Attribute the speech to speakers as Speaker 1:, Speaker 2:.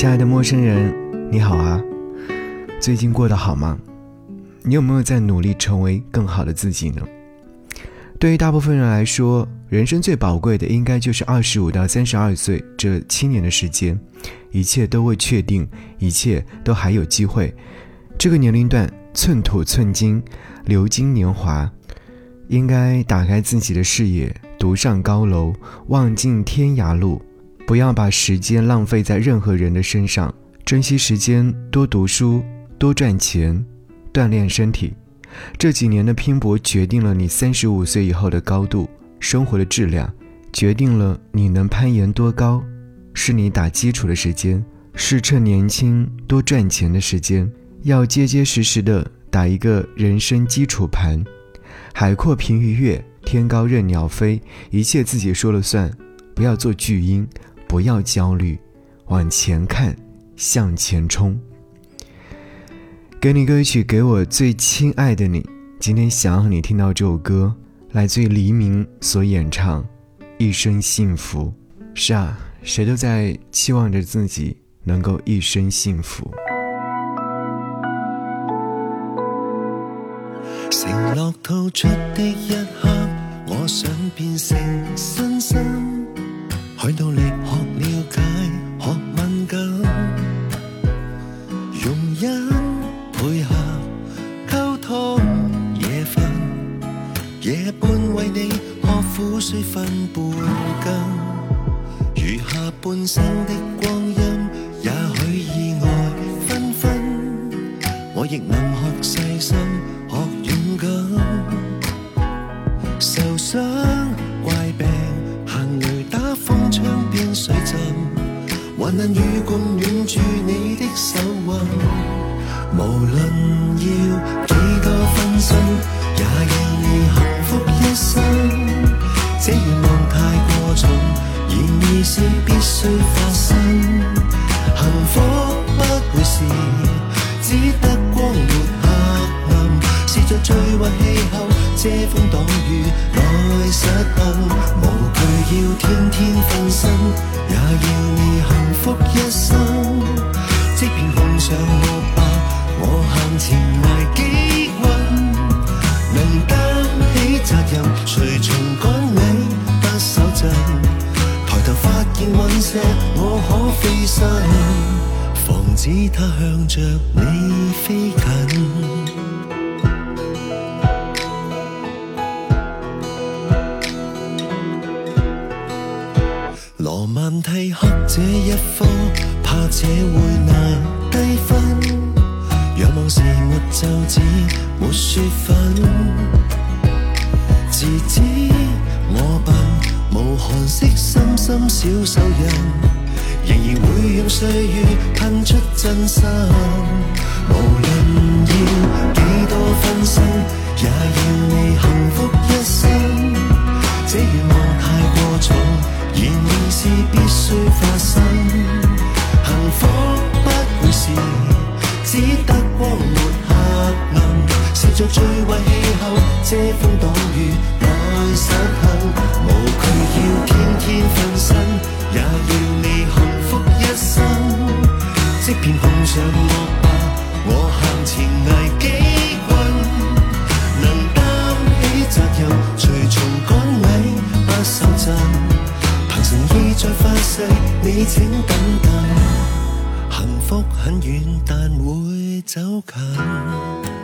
Speaker 1: 亲爱的陌生人，你好啊！最近过得好吗？你有没有在努力成为更好的自己呢？对于大部分人来说，人生最宝贵的应该就是二十五到三十二岁这七年的时间，一切都未确定，一切都还有机会。这个年龄段，寸土寸金，流金年华，应该打开自己的视野，独上高楼，望尽天涯路。不要把时间浪费在任何人的身上，珍惜时间，多读书，多赚钱，锻炼身体。这几年的拼搏决定了你三十五岁以后的高度，生活的质量决定了你能攀岩多高。是你打基础的时间，是趁年轻多赚钱的时间，要结结实实的打一个人生基础盘。海阔凭鱼跃，天高任鸟飞，一切自己说了算，不要做巨婴。不要焦虑，往前看，向前冲。给你歌曲，给我最亲爱的你。今天想要你听到这首歌，来自黎明所演唱《一生幸福》。是啊，谁都在期望着自己能够一生幸福。
Speaker 2: 承诺吐出的一刻，我想变成新生。去努力学为你喝苦水分半羹，余下半生的光阴，也许意外纷纷，我亦能学细心，学勇敢，受伤怪病。行雷打风，窗边水浸，还能与共暖住你的手温。无论要几多分身，事必须发生。幸福不会是只得光没黑暗，是在最坏气候遮风挡雨来实行。要天天分身，也要你幸福一生。即便碰上恶霸，我向前挨几棍，能担起责任，防止它向着你飞近。罗曼蒂克这一科，怕这会难低分。仰望时没就只没说粉。自知我笨，无寒色深深小手印，仍然会用岁月喷出真心。无论要几多分身，也要你幸福一生。这愿望太过重。然而是必须发生，幸福不会是只得光没黑暗，是在最坏气候遮风挡雨来实行，即便碰上恶霸，我向前挨几棍，能担起责任，随从赶尾不手震。诚意在发誓，你请等等。幸福很远，但会走近。